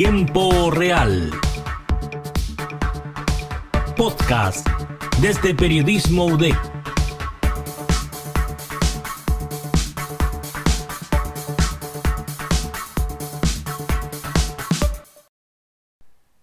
Tiempo Real. Podcast desde Periodismo UDEC.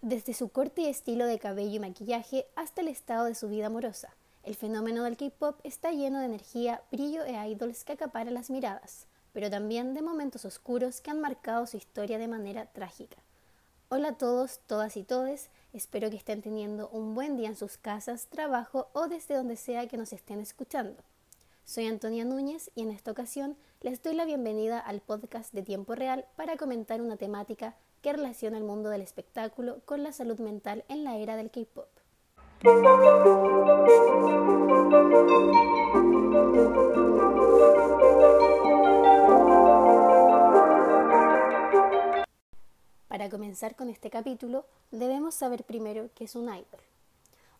Desde su corte y estilo de cabello y maquillaje hasta el estado de su vida amorosa, el fenómeno del K-pop está lleno de energía, brillo e idols que acaparan las miradas, pero también de momentos oscuros que han marcado su historia de manera trágica. Hola a todos, todas y todes, espero que estén teniendo un buen día en sus casas, trabajo o desde donde sea que nos estén escuchando. Soy Antonia Núñez y en esta ocasión les doy la bienvenida al podcast de Tiempo Real para comentar una temática que relaciona el mundo del espectáculo con la salud mental en la era del K-pop. Para comenzar con este capítulo, debemos saber primero qué es un idol.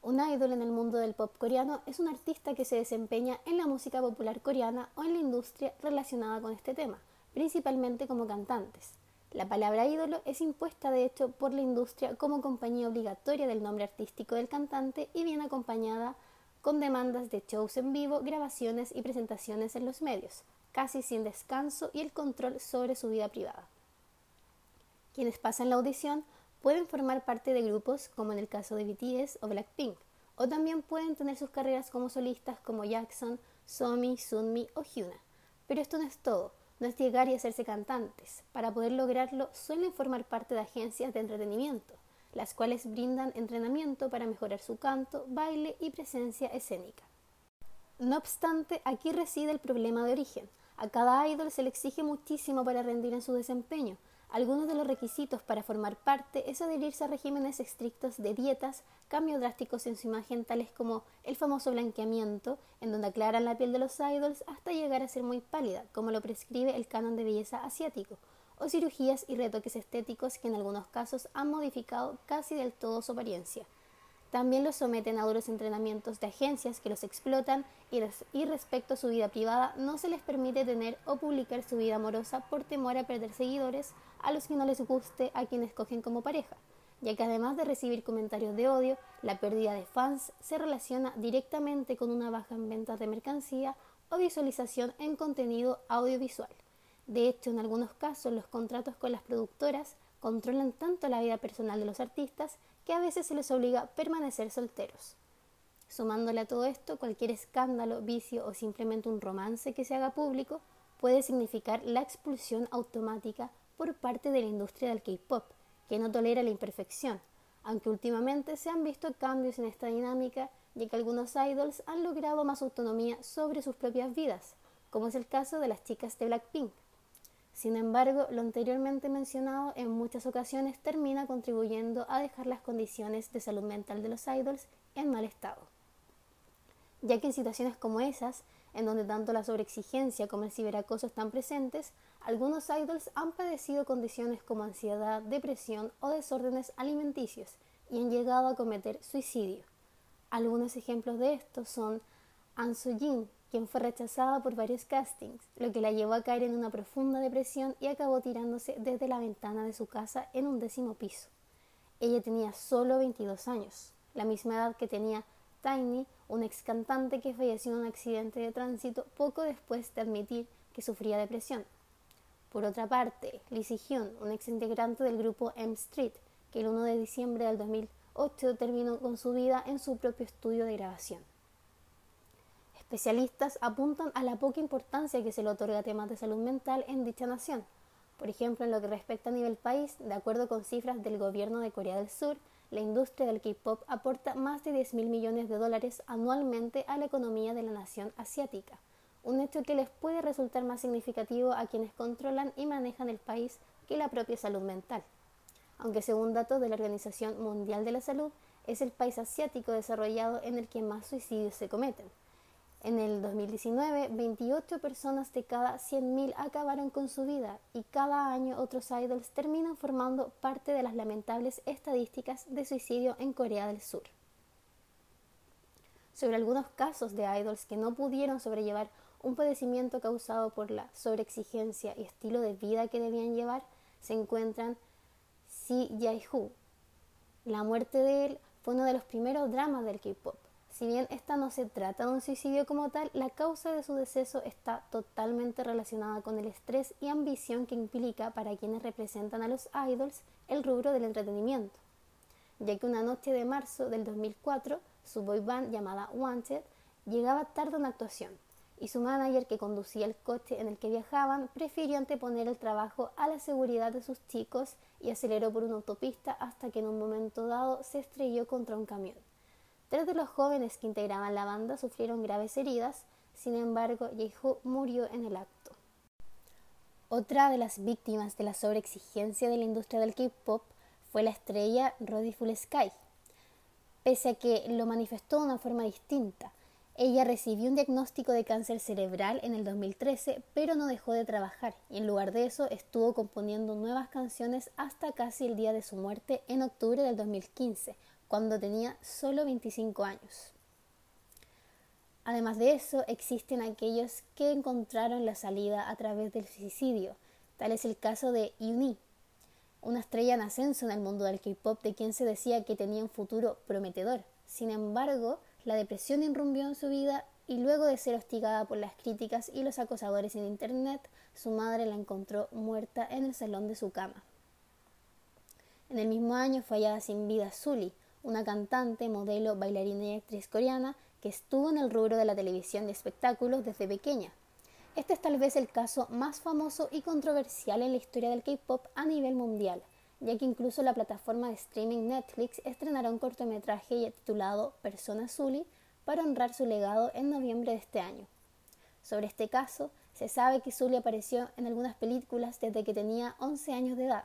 Un idol en el mundo del pop coreano es un artista que se desempeña en la música popular coreana o en la industria relacionada con este tema, principalmente como cantantes. La palabra ídolo es impuesta de hecho por la industria como compañía obligatoria del nombre artístico del cantante y viene acompañada con demandas de shows en vivo, grabaciones y presentaciones en los medios, casi sin descanso y el control sobre su vida privada. Quienes pasan la audición pueden formar parte de grupos como en el caso de BTS o Blackpink, o también pueden tener sus carreras como solistas como Jackson, Somi, Sunmi o Hyuna. Pero esto no es todo no es llegar y hacerse cantantes. Para poder lograrlo suelen formar parte de agencias de entretenimiento, las cuales brindan entrenamiento para mejorar su canto, baile y presencia escénica. No obstante, aquí reside el problema de origen. A cada idol se le exige muchísimo para rendir en su desempeño, algunos de los requisitos para formar parte es adherirse a regímenes estrictos de dietas, cambios drásticos en su imagen tales como el famoso blanqueamiento, en donde aclaran la piel de los idols hasta llegar a ser muy pálida, como lo prescribe el canon de belleza asiático, o cirugías y retoques estéticos que en algunos casos han modificado casi del todo su apariencia. También los someten a duros entrenamientos de agencias que los explotan y, respecto a su vida privada no se les permite tener o publicar su vida amorosa por temor a perder seguidores a los que no les guste a quienes cogen como pareja, ya que además de recibir comentarios de odio, la pérdida de fans se relaciona directamente con una baja en ventas de mercancía o visualización en contenido audiovisual. De hecho, en algunos casos los contratos con las productoras controlan tanto la vida personal de los artistas que a veces se les obliga a permanecer solteros. Sumándole a todo esto, cualquier escándalo, vicio o simplemente un romance que se haga público puede significar la expulsión automática por parte de la industria del K-pop, que no tolera la imperfección, aunque últimamente se han visto cambios en esta dinámica, ya que algunos idols han logrado más autonomía sobre sus propias vidas, como es el caso de las chicas de Blackpink. Sin embargo, lo anteriormente mencionado en muchas ocasiones termina contribuyendo a dejar las condiciones de salud mental de los idols en mal estado, ya que en situaciones como esas, en donde tanto la sobreexigencia como el ciberacoso están presentes, algunos idols han padecido condiciones como ansiedad, depresión o desórdenes alimenticios y han llegado a cometer suicidio. Algunos ejemplos de esto son An Soo-jin, quien fue rechazada por varios castings, lo que la llevó a caer en una profunda depresión y acabó tirándose desde la ventana de su casa en un décimo piso. Ella tenía solo 22 años, la misma edad que tenía Tiny, un ex cantante que falleció en un accidente de tránsito poco después de admitir que sufría depresión. Por otra parte, Lizzie Hyun, un ex integrante del grupo M Street, que el 1 de diciembre del 2008 terminó con su vida en su propio estudio de grabación. Especialistas apuntan a la poca importancia que se le otorga a temas de salud mental en dicha nación. Por ejemplo, en lo que respecta a nivel país, de acuerdo con cifras del gobierno de Corea del Sur, la industria del K-pop aporta más de 10 mil millones de dólares anualmente a la economía de la nación asiática un hecho que les puede resultar más significativo a quienes controlan y manejan el país que la propia salud mental. Aunque según datos de la Organización Mundial de la Salud, es el país asiático desarrollado en el que más suicidios se cometen. En el 2019, 28 personas de cada 100.000 acabaron con su vida y cada año otros idols terminan formando parte de las lamentables estadísticas de suicidio en Corea del Sur. Sobre algunos casos de idols que no pudieron sobrellevar un padecimiento causado por la sobreexigencia y estilo de vida que debían llevar, se encuentran Si Jae-hoo. La muerte de él fue uno de los primeros dramas del K-pop. Si bien esta no se trata de un suicidio como tal, la causa de su deceso está totalmente relacionada con el estrés y ambición que implica para quienes representan a los idols el rubro del entretenimiento, ya que una noche de marzo del 2004 su boy band llamada Wanted llegaba tarde a una actuación y su manager que conducía el coche en el que viajaban prefirió anteponer el trabajo a la seguridad de sus chicos y aceleró por una autopista hasta que en un momento dado se estrelló contra un camión. Tres de los jóvenes que integraban la banda sufrieron graves heridas, sin embargo, Yehu murió en el acto. Otra de las víctimas de la sobreexigencia de la industria del K-pop fue la estrella Roddy Full Sky. Pese a que lo manifestó de una forma distinta, ella recibió un diagnóstico de cáncer cerebral en el 2013, pero no dejó de trabajar y en lugar de eso estuvo componiendo nuevas canciones hasta casi el día de su muerte en octubre del 2015, cuando tenía solo 25 años. Además de eso, existen aquellos que encontraron la salida a través del suicidio. Tal es el caso de Yuni, una estrella en ascenso en el mundo del K-pop de quien se decía que tenía un futuro prometedor. Sin embargo, la depresión irrumpió en su vida y luego de ser hostigada por las críticas y los acosadores en Internet, su madre la encontró muerta en el salón de su cama. En el mismo año fue hallada sin vida Sully, una cantante, modelo, bailarina y actriz coreana que estuvo en el rubro de la televisión de espectáculos desde pequeña. Este es tal vez el caso más famoso y controversial en la historia del K-pop a nivel mundial, ya que incluso la plataforma de streaming Netflix estrenará un cortometraje titulado Persona Zully para honrar su legado en noviembre de este año. Sobre este caso, se sabe que Zully apareció en algunas películas desde que tenía 11 años de edad.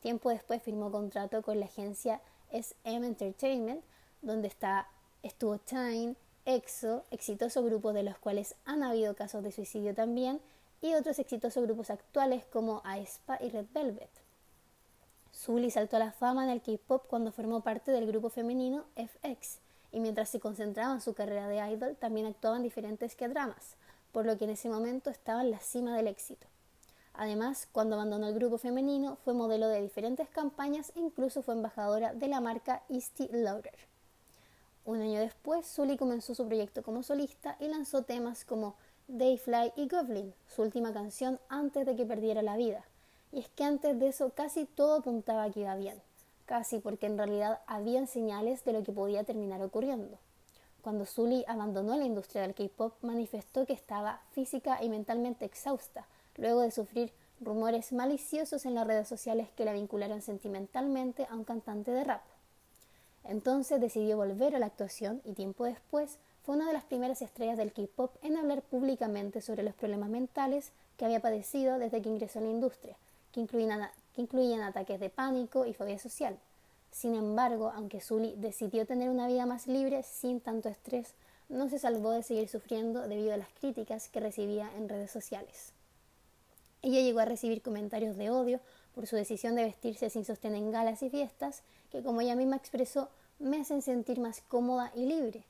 Tiempo después firmó contrato con la agencia es M Entertainment, donde está estuvo Time, EXO, exitosos grupos de los cuales han habido casos de suicidio también, y otros exitosos grupos actuales como aespa y Red Velvet. Sully saltó a la fama en el K-pop cuando formó parte del grupo femenino FX, y mientras se concentraba en su carrera de idol, también actuaba en diferentes K-dramas, por lo que en ese momento estaba en la cima del éxito. Además, cuando abandonó el grupo femenino, fue modelo de diferentes campañas e incluso fue embajadora de la marca Estee Lauder. Un año después, Sully comenzó su proyecto como solista y lanzó temas como Dayfly y Goblin, su última canción antes de que perdiera la vida. Y es que antes de eso casi todo apuntaba que iba bien, casi porque en realidad habían señales de lo que podía terminar ocurriendo. Cuando Sully abandonó la industria del K-pop, manifestó que estaba física y mentalmente exhausta, luego de sufrir rumores maliciosos en las redes sociales que la vincularon sentimentalmente a un cantante de rap. Entonces decidió volver a la actuación y tiempo después fue una de las primeras estrellas del K-pop en hablar públicamente sobre los problemas mentales que había padecido desde que ingresó a la industria, que incluían, que incluían ataques de pánico y fobia social. Sin embargo, aunque Sully decidió tener una vida más libre sin tanto estrés, no se salvó de seguir sufriendo debido a las críticas que recibía en redes sociales. Ella llegó a recibir comentarios de odio por su decisión de vestirse sin sostén en galas y fiestas, que como ella misma expresó, me hacen sentir más cómoda y libre.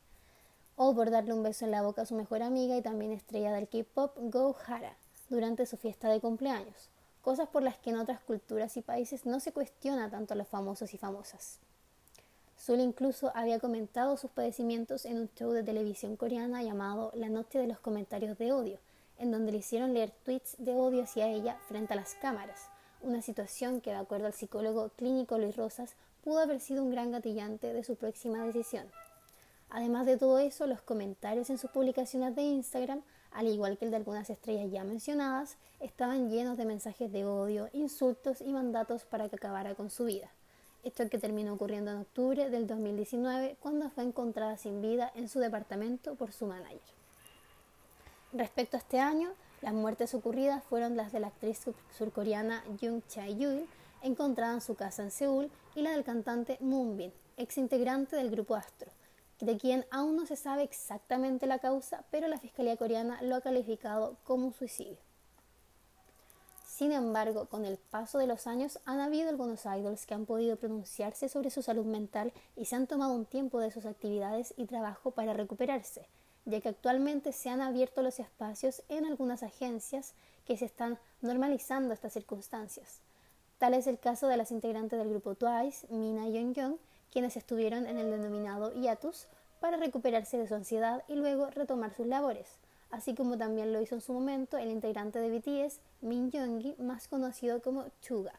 O por darle un beso en la boca a su mejor amiga y también estrella del K-pop, Go Hara, durante su fiesta de cumpleaños. Cosas por las que en otras culturas y países no se cuestiona tanto a los famosos y famosas. Sul incluso había comentado sus padecimientos en un show de televisión coreana llamado La Noche de los Comentarios de Odio, en donde le hicieron leer tweets de odio hacia ella frente a las cámaras, una situación que, de acuerdo al psicólogo clínico Luis Rosas, pudo haber sido un gran gatillante de su próxima decisión. Además de todo eso, los comentarios en sus publicaciones de Instagram, al igual que el de algunas estrellas ya mencionadas, estaban llenos de mensajes de odio, insultos y mandatos para que acabara con su vida. Esto que terminó ocurriendo en octubre del 2019 cuando fue encontrada sin vida en su departamento por su manager. Respecto a este año, las muertes ocurridas fueron las de la actriz surcoreana Jung Chae-yul, encontrada en su casa en Seúl, y la del cantante Moonbin, ex integrante del grupo Astro, de quien aún no se sabe exactamente la causa, pero la Fiscalía coreana lo ha calificado como un suicidio. Sin embargo, con el paso de los años han habido algunos idols que han podido pronunciarse sobre su salud mental y se han tomado un tiempo de sus actividades y trabajo para recuperarse, ya que actualmente se han abierto los espacios en algunas agencias que se están normalizando estas circunstancias. Tal es el caso de las integrantes del grupo Twice, Mina y Young, quienes estuvieron en el denominado hiatus para recuperarse de su ansiedad y luego retomar sus labores, así como también lo hizo en su momento el integrante de BTS, Min Yoongi, más conocido como Chuga,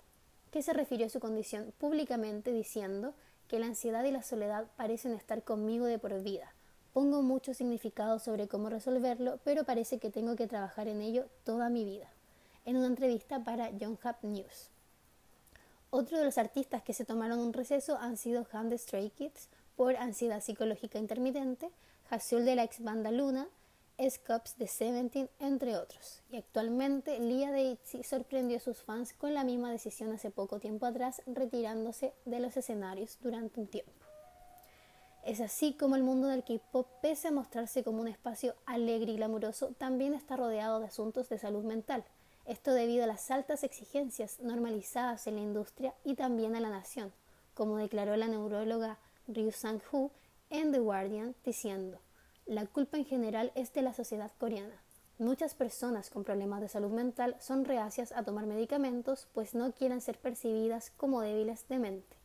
que se refirió a su condición públicamente diciendo que la ansiedad y la soledad parecen estar conmigo de por vida. Pongo mucho significado sobre cómo resolverlo, pero parece que tengo que trabajar en ello toda mi vida. En una entrevista para Yonhap News. Otro de los artistas que se tomaron un receso han sido Han the Stray Kids por ansiedad psicológica intermitente, Hasul de la ex banda Luna, Scops de Seventeen, entre otros. Y actualmente Lia de ITZY sorprendió a sus fans con la misma decisión hace poco tiempo atrás, retirándose de los escenarios durante un tiempo. Es así como el mundo del K-pop, pese a mostrarse como un espacio alegre y glamuroso, también está rodeado de asuntos de salud mental. Esto debido a las altas exigencias normalizadas en la industria y también a la nación, como declaró la neuróloga Ryu Sang-hoo en The Guardian, diciendo: La culpa en general es de la sociedad coreana. Muchas personas con problemas de salud mental son reacias a tomar medicamentos, pues no quieren ser percibidas como débiles de mente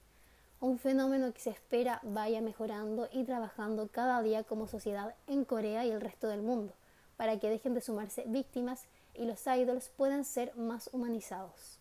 un fenómeno que se espera vaya mejorando y trabajando cada día como sociedad en Corea y el resto del mundo, para que dejen de sumarse víctimas y los idols puedan ser más humanizados.